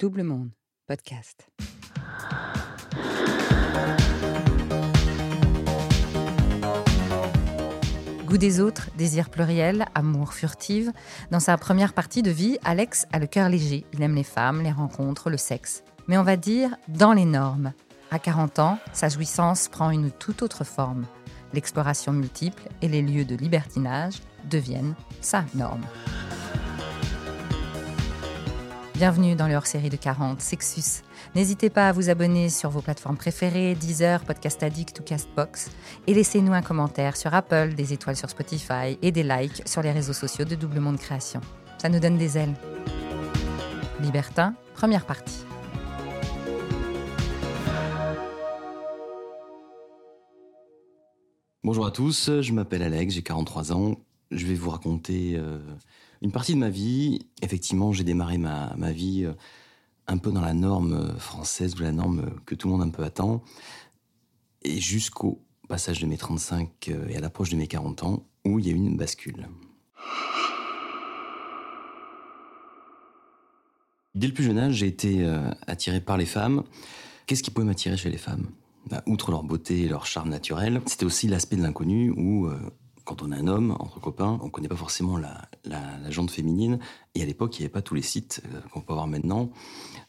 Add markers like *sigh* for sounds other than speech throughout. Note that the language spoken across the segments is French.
Double Monde, podcast. Goût des autres, désir pluriel, amour furtive. Dans sa première partie de vie, Alex a le cœur léger. Il aime les femmes, les rencontres, le sexe. Mais on va dire dans les normes. À 40 ans, sa jouissance prend une toute autre forme. L'exploration multiple et les lieux de libertinage deviennent sa norme. Bienvenue dans leur série de 40, Sexus. N'hésitez pas à vous abonner sur vos plateformes préférées, Deezer, Podcast Addict ou Castbox, et laissez-nous un commentaire sur Apple, des étoiles sur Spotify et des likes sur les réseaux sociaux de Double Monde Création. Ça nous donne des ailes. Libertin, première partie. Bonjour à tous, je m'appelle Alex, j'ai 43 ans. Je vais vous raconter euh, une partie de ma vie. Effectivement, j'ai démarré ma, ma vie euh, un peu dans la norme euh, française ou la norme que tout le monde un peu attend. Et jusqu'au passage de mes 35 et à l'approche de mes 40 ans, où il y a eu une bascule. Dès le plus jeune âge, j'ai été attiré par les femmes. Qu'est-ce qui pouvait m'attirer chez les femmes? Bah, outre leur beauté et leur charme naturel, c'était aussi l'aspect de l'inconnu où, quand on est un homme, entre copains, on ne connaît pas forcément la, la, jante féminine. Et à l'époque, il n'y avait pas tous les sites euh, qu'on peut avoir maintenant.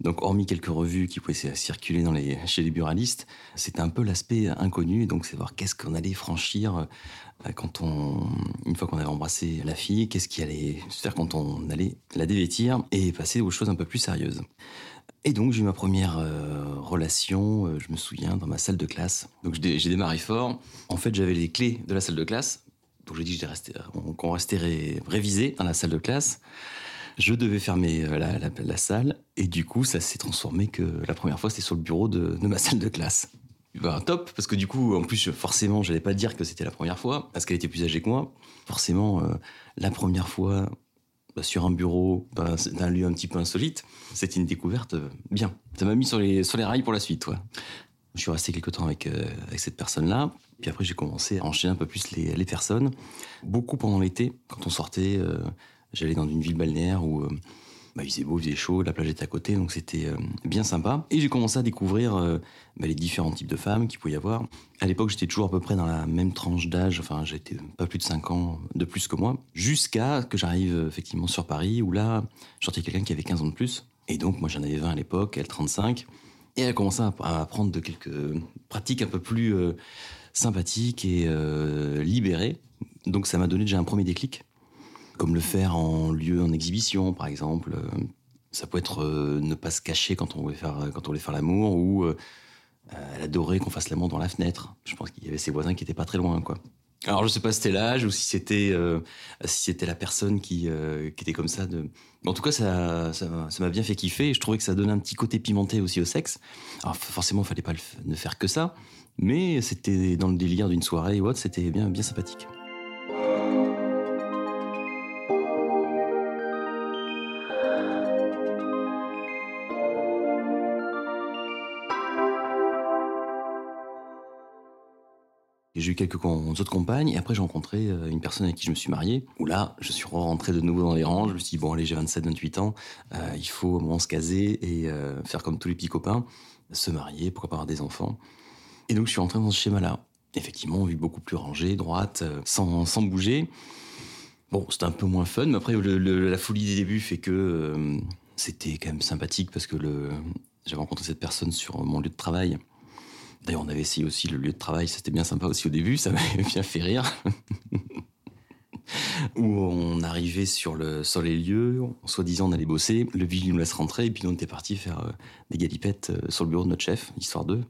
Donc, hormis quelques revues qui pouvaient circuler chez les buralistes, c'était un peu l'aspect inconnu. Donc, c'est voir qu'est-ce qu'on allait franchir euh, quand on, une fois qu'on avait embrassé la fille, qu'est-ce qui allait se faire quand on allait la dévêtir et passer aux choses un peu plus sérieuses. Et donc j'ai eu ma première euh, relation, je me souviens, dans ma salle de classe. Donc j'ai démarré fort. En fait, j'avais les clés de la salle de classe. Donc j'ai dit qu'on restait révisé dans la salle de classe. Je devais fermer euh, la, salle. Et du coup, ça s'est transformé que la première fois, c'était sur le bureau de, ma salle de classe. Ben, top, parce que du coup, en plus, forcément, j'allais pas dire que c'était la première fois, parce qu'elle était plus âgée que moi. Forcément, la première fois, bah, sur un bureau bah, d'un lieu un petit peu insolite, c'était une découverte euh, bien. Ça m'a mis sur les, rails pour la suite. Je suis resté quelque temps euh, avec cette personne-là. Puis après, j'ai commencé à enchaîner un peu plus les, les personnes. Beaucoup pendant l'été, quand on sortait, euh, j'allais dans une ville balnéaire où bah, il faisait beau, il faisait chaud, la plage était à côté, donc c'était euh, bien sympa. Et j'ai commencé à découvrir euh, bah, les différents types de femmes qu'il pouvait y avoir. À l'époque, j'étais toujours à peu près dans la même tranche d'âge, enfin, j'étais pas plus de 5 ans de plus que moi, jusqu'à que j'arrive euh, effectivement sur Paris, où là, j'entendais quelqu'un qui avait 15 ans de plus. Et donc, moi, j'en avais 20 à l'époque, elle 35. Et elle a commencé à apprendre de quelques pratiques un peu plus sympathiques et libérées. Donc, ça m'a donné déjà un premier déclic comme le faire en lieu, en exhibition, par exemple. Euh, ça peut être euh, ne pas se cacher quand on voulait faire, quand on faire l'amour, ou euh, elle adorait qu'on fasse l'amour dans la fenêtre. Je pense qu'il y avait ses voisins qui étaient pas très loin, quoi. Alors je sais pas si c'était l'âge ou si c'était si c'était la personne qui, qui était comme ça. De... En tout cas, ça ça m'a bien fait kiffer. Et je trouvais que ça donnait un petit côté pimenté aussi au sexe. Alors forcément, il fallait pas ne faire que ça, mais c'était dans le délire d'une soirée autre, c'était bien bien sympathique. Quelques autres compagnes, et après j'ai rencontré euh, une personne avec qui je me suis marié, où là, je suis rentré de nouveau dans les rangs, je me suis dit, bon allez, j'ai 27, 28 ans, euh, il faut au moins se caser et euh, faire comme tous les petits copains, se marier, pourquoi pas avoir des enfants. Et donc je suis rentré dans ce schéma-là. Effectivement, vie beaucoup plus rangée, droite, sans, sans bouger. Bon, c'était un peu moins fun, mais après la folie des débuts fait que c'était quand même sympathique parce que j'avais rencontré cette personne sur mon lieu de travail D'ailleurs, on avait essayé aussi le lieu de travail, c'était bien sympa aussi au début, ça *laughs* m'avait bien fait rire. *laughs* Où on arrivait sur, le, sur les lieux, soi-disant on allait bosser, le vigile nous laisse rentrer, et puis on était parti faire euh, des galipettes euh, sur le bureau de notre chef, histoire d'eux.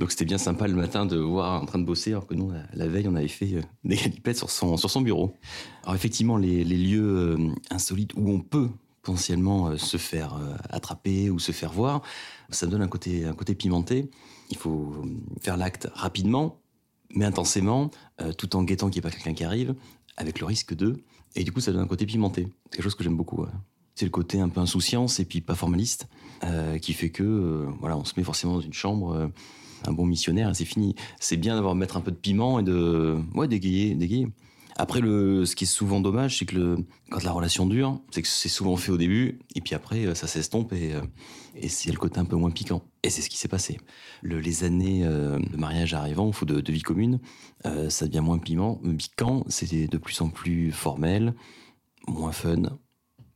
Donc c'était bien sympa le matin de voir en train de bosser, alors que nous, la, veille, on avait fait euh, des galipettes sur son, sur son bureau. Alors effectivement, les, les lieux insolites où on peut potentiellement se faire attraper ou se faire voir, ça donne un côté, un côté pimenté. Il faut faire l'acte rapidement, mais intensément, euh, tout en guettant qu'il n'y ait pas quelqu'un qui arrive, avec le risque de. Et du coup, ça donne un côté pimenté. C'est quelque chose que j'aime beaucoup. C'est le côté un peu insouciance et puis pas formaliste, euh, qui fait que, euh, voilà, on se met forcément dans une chambre, un bon missionnaire c'est fini. C'est bien d'avoir mettre un peu de piment et de, ouais, d'égayer, d'égayer. Après, le, ce qui est souvent dommage, c'est que le, quand la relation dure, c'est que c'est souvent fait au début, et puis après, ça s'estompe et, et c'est le côté un peu moins piquant. Et c'est ce qui s'est passé. Le, les années de mariage arrivant, ou de, vie commune, ça devient moins piment, piquant, c'est de plus en plus formel, moins fun,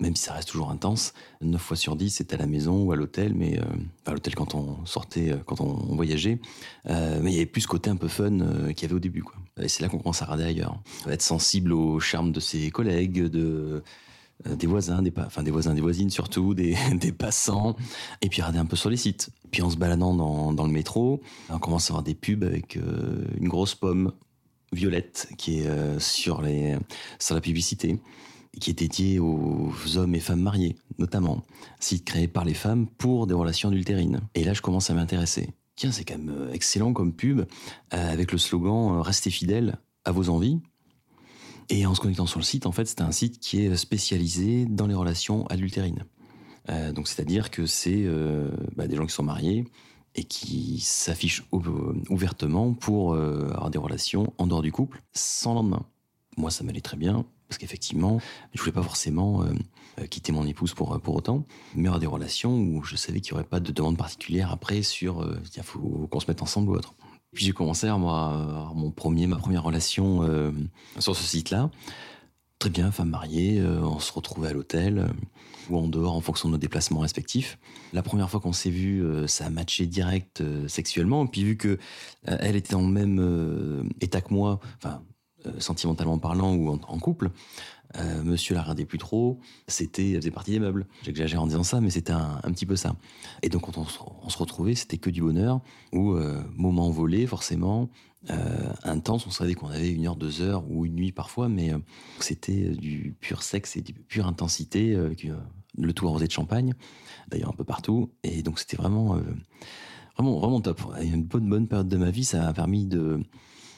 même si ça reste toujours intense. 9 fois sur 10, c'était à la maison ou à l'hôtel, mais euh, à l'hôtel quand on sortait, euh, quand on, voyageait. Euh, mais il y avait plus ce côté un peu fun qu'il y avait au début. Quoi. Et c'est là qu'on commence à regarder ailleurs. Être sensible au charme de ses collègues, de des voisins, des, voisins, des voisines surtout, *laughs* des, passants, et puis regarder un peu sur les sites. Puis en se baladant dans, le métro, on commence à voir des pubs avec une grosse pomme violette qui est sur, les, sur la publicité qui est dédié aux hommes et femmes mariés, notamment. Site créé par les femmes pour des relations adultérines. Et là, je commence à m'intéresser. Tiens, c'est quand même euh, excellent comme pub, euh, avec le slogan euh, Restez fidèles à vos envies. Et en se connectant sur le site, en fait, c'est un site qui est spécialisé dans les relations adultérines. donc, c'est-à-dire que c'est bah, des gens qui sont mariés et qui s'affichent ouvertement pour avoir des relations en dehors du couple, sans lendemain. Moi, ça m'allait très bien parce qu'effectivement, je voulais pas forcément quitter mon épouse pour pour autant, mais avoir des relations où je savais qu'il y aurait pas de demande particulière après sur euh, il faut qu'on se mette ensemble ou autre. Puis j'ai commencé à moi mon premier ma première relation sur ce site-là. Très bien, femme mariée, on se retrouvait à l'hôtel ou en dehors en fonction de nos déplacements respectifs. La première fois qu'on s'est vu, ça a matché direct sexuellement. Puis vu que elle était le même état que moi, enfin euh, sentimentalement parlant ou en, couple, euh, monsieur la regardait plus trop, c'était, faisait partie des meubles. J'exagère en disant ça, mais c'était un, petit peu ça. Et donc quand on, se retrouvait, c'était que du bonheur, ou euh, moment volé forcément, intense, on savait qu'on avait une heure, deux heures, ou une nuit parfois, mais c'était du pur sexe et de pure intensité, le tout arrosé de champagne, d'ailleurs un peu partout, et donc c'était vraiment, vraiment, vraiment top. Une bonne, bonne période de ma vie, ça a permis de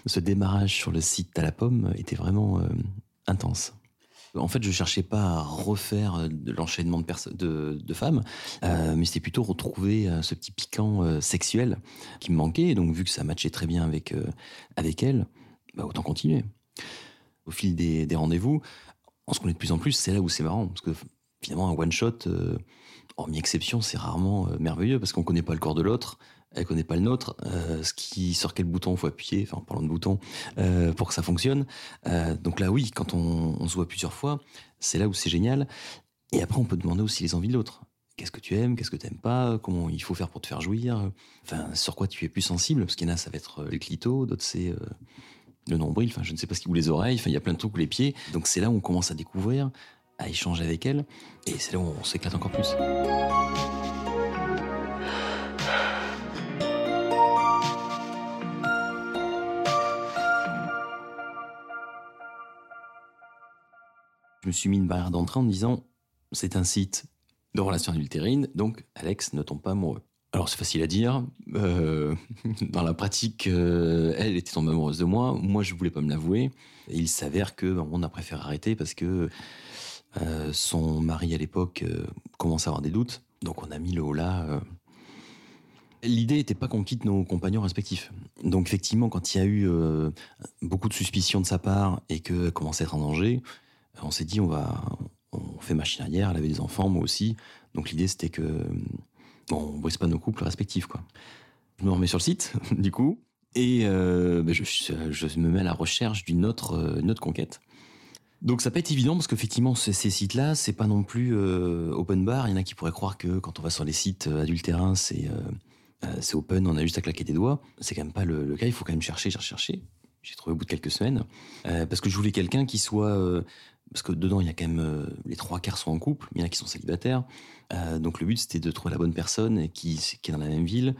ce démarrage sur le site à la pomme était vraiment euh, intense. En fait, je cherchais pas à refaire euh, l'enchaînement de, de, femmes, euh, mais c'était plutôt retrouver ce petit piquant sexuel qui me manquait. Et donc, vu que ça matchait très bien avec, avec elle, bah, autant continuer. Au fil des, rendez-vous, on se connaît de plus en plus, c'est là où c'est marrant. Parce que finalement, un one-shot, hormis exception, c'est rarement merveilleux parce qu'on connaît pas le corps de l'autre elle connaît pas le nôtre, euh, ce qui sur quel bouton faut appuyer, enfin en parlant de bouton, euh, pour que ça fonctionne. Euh, donc là oui, quand on, se voit plusieurs fois, c'est là où c'est génial. Et après on peut demander aussi les envies de l'autre. Qu'est-ce que tu aimes, qu'est-ce que tu n'aimes pas, comment il faut faire pour te faire jouir, enfin sur quoi tu es plus sensible, parce qu'il y en a ça va être les clitos, d'autres c'est le nombril, enfin je ne sais pas ce qui ou les oreilles, enfin il y a plein de trucs ou les pieds. Donc c'est là où on commence à découvrir, à échanger avec elle, et c'est là où on s'éclate encore plus. Me suis mis une barrière d'entrée en me disant c'est un site de relations adultérines, donc Alex ne tombe pas amoureux. Alors c'est facile à dire. Euh, *laughs* dans la pratique, euh, elle était tombée amoureuse de moi. Moi, je voulais pas me l'avouer. Et il s'avère que on a préféré arrêter parce que euh, son mari à l'époque commence à avoir des doutes. Donc on a mis le haut là. L'idée n'était pas qu'on quitte nos compagnons respectifs. Donc effectivement, quand il y a eu beaucoup de suspicions de sa part et que commençait à être en danger, on s'est dit, on va, on fait machine arrière, elle avait des enfants, moi aussi. Donc l'idée, c'était que, bon, on brise pas nos couples respectifs, quoi. Je me remets sur le site, *laughs* du coup, et euh, ben, je, me mets à la recherche d'une autre, euh, autre conquête. Donc ça peut être évident parce qu'effectivement ces, ces sites-là, c'est pas non plus euh, open bar. Il y en a qui pourraient croire que quand on va sur les sites adultérins, c'est c'est open, on a juste à claquer des doigts. C'est quand même pas le, le, cas. Il faut quand même chercher, chercher. J'ai trouvé au bout de quelques semaines parce que je voulais quelqu'un qui soit parce que dedans il y a quand même euh, les trois quarts sont en couple, mais il y en a qui sont célibataires. Euh, donc le but c'était de trouver la bonne personne qui, est dans la même ville,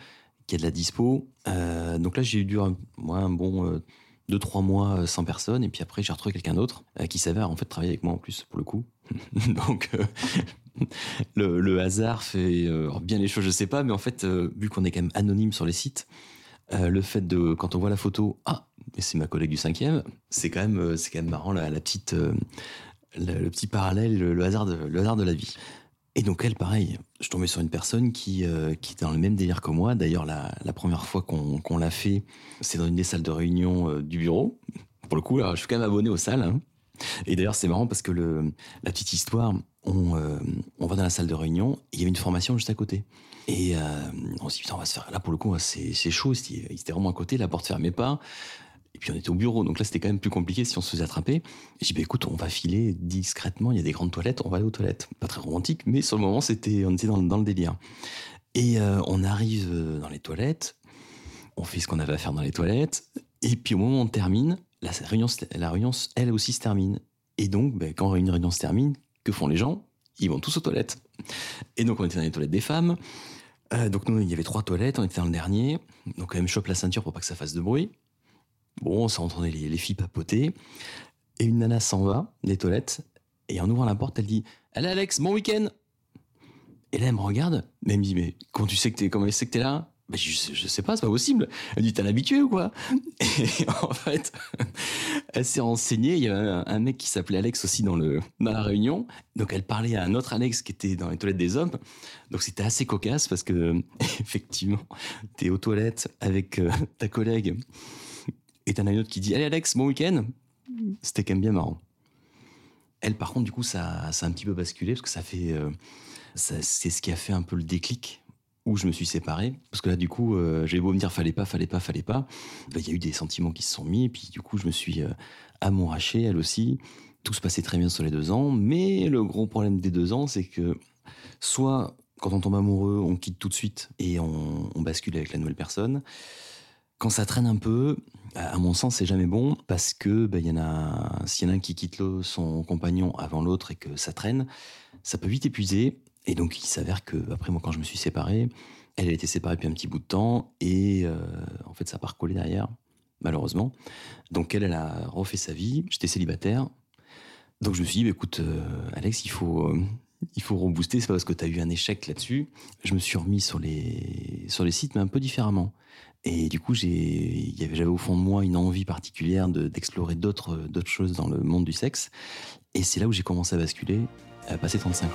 qui a de la dispo. Euh, donc là j'ai eu du moi un bon deux trois mois sans personne et puis après j'ai retrouvé quelqu'un d'autre qui s'avère en fait travailler avec moi en plus pour le coup. *laughs* donc *laughs* le, le, hasard fait bien les choses, je sais pas, mais en fait vu qu'on est quand même anonyme sur les sites. le fait de quand on voit la photo, ah c'est ma collègue du cinquième, c'est quand même, euh, c'est quand même marrant la, petite, euh, le, petit parallèle, le, hasard de, le hasard de la vie. Et donc elle, pareil, je tombais sur une personne qui, euh, qui était dans le même délire que moi. D'ailleurs, la, première fois qu'on l'a fait, c'est dans une des salles de réunion du bureau. Pour le coup, alors, je suis quand même abonné aux salles. hein. Et d'ailleurs, c'est marrant parce que le, la petite histoire, on, euh, on va dans la salle de réunion, il y avait une formation juste à côté. Et euh, on s'est dit, putain, on va se faire. Là, pour le coup, c'est chaud. Il était vraiment à côté, la porte fermait pas. Et puis on était au bureau, donc là c'était quand même plus compliqué si on se faisait attraper. J'ai dit, bah, écoute, on va filer discrètement, il y a des grandes toilettes, on va aller aux toilettes. Pas très romantique, mais sur le moment, c'était, on était dans, le délire. Et euh, on arrive euh, dans les toilettes, on fait ce qu'on avait à faire dans les toilettes, et puis au moment où on termine, la réunion, la réunion elle aussi se termine. Et donc, ben, quand une réunion se termine, que font les gens? Ils vont tous aux toilettes. Et donc on était dans les toilettes des femmes. Euh, donc nous, il y avait trois toilettes, on était dans le dernier. Donc quand même, chope la ceinture pour pas que ça fasse de bruit. Bon, ça entendait les, les filles papoter. Et une nana s'en va des toilettes. Et en ouvrant la porte, elle dit Allez Alex, bon week-end Et là, elle me regarde. Mais elle me dit Mais comment tu sais que t'es, comment elle sait que t'es là ben, je, je sais pas, c'est pas possible. Elle dit T'es un habitué ou quoi? *laughs* Et en fait, *laughs* elle s'est renseignée. Il y avait un, un mec qui s'appelait Alex aussi dans, le, dans la réunion. Donc elle parlait à un autre Alex qui était dans les toilettes des hommes. Donc c'était assez cocasse parce que, *laughs* effectivement, t'es aux toilettes avec euh, ta collègue et t'en as une autre qui dit Allez Alex, bon week-end C'était quand même bien marrant. Elle, par contre, du coup, ça, ça a un petit peu basculé parce que ça fait. euh, c'est ce qui a fait un peu le déclic où je me suis séparé. Parce que là, du coup, euh, j'avais beau me dire fallait pas, fallait pas, fallait pas. Ben, Il y a eu des sentiments qui se sont mis. Et puis, du coup, je me suis euh, amouraché, elle aussi. Tout se passait très bien sur les deux ans. Mais le gros problème des deux ans, c'est que soit quand on tombe amoureux, on quitte tout de suite et on bascule avec la nouvelle personne. Quand ça traîne un peu, à mon sens, c'est jamais bon parce que a, s'il y en a un qui quitte l'autre- son compagnon avant l'autre et que ça traîne, ça peut vite épuiser. Et donc, il s'avère que après moi, quand je me suis séparé, elle a été séparée depuis un petit bout de temps et euh, en fait, ça n'a pas recollé derrière, malheureusement. Donc, elle, elle a refait sa vie. J'étais célibataire. Donc, je me suis dit, bah, écoute, euh, Alex, il faut, euh, il faut rebooster. C'est pas parce que tu as eu un échec là-dessus. Je me suis remis sur les, sur les sites, mais un peu différemment. Et du coup, j'avais au fond de moi une envie particulière de, d'explorer d'autres, d'autres choses dans le monde du sexe. Et c'est là où j'ai commencé à basculer, à passer 35 ans.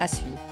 À suivre.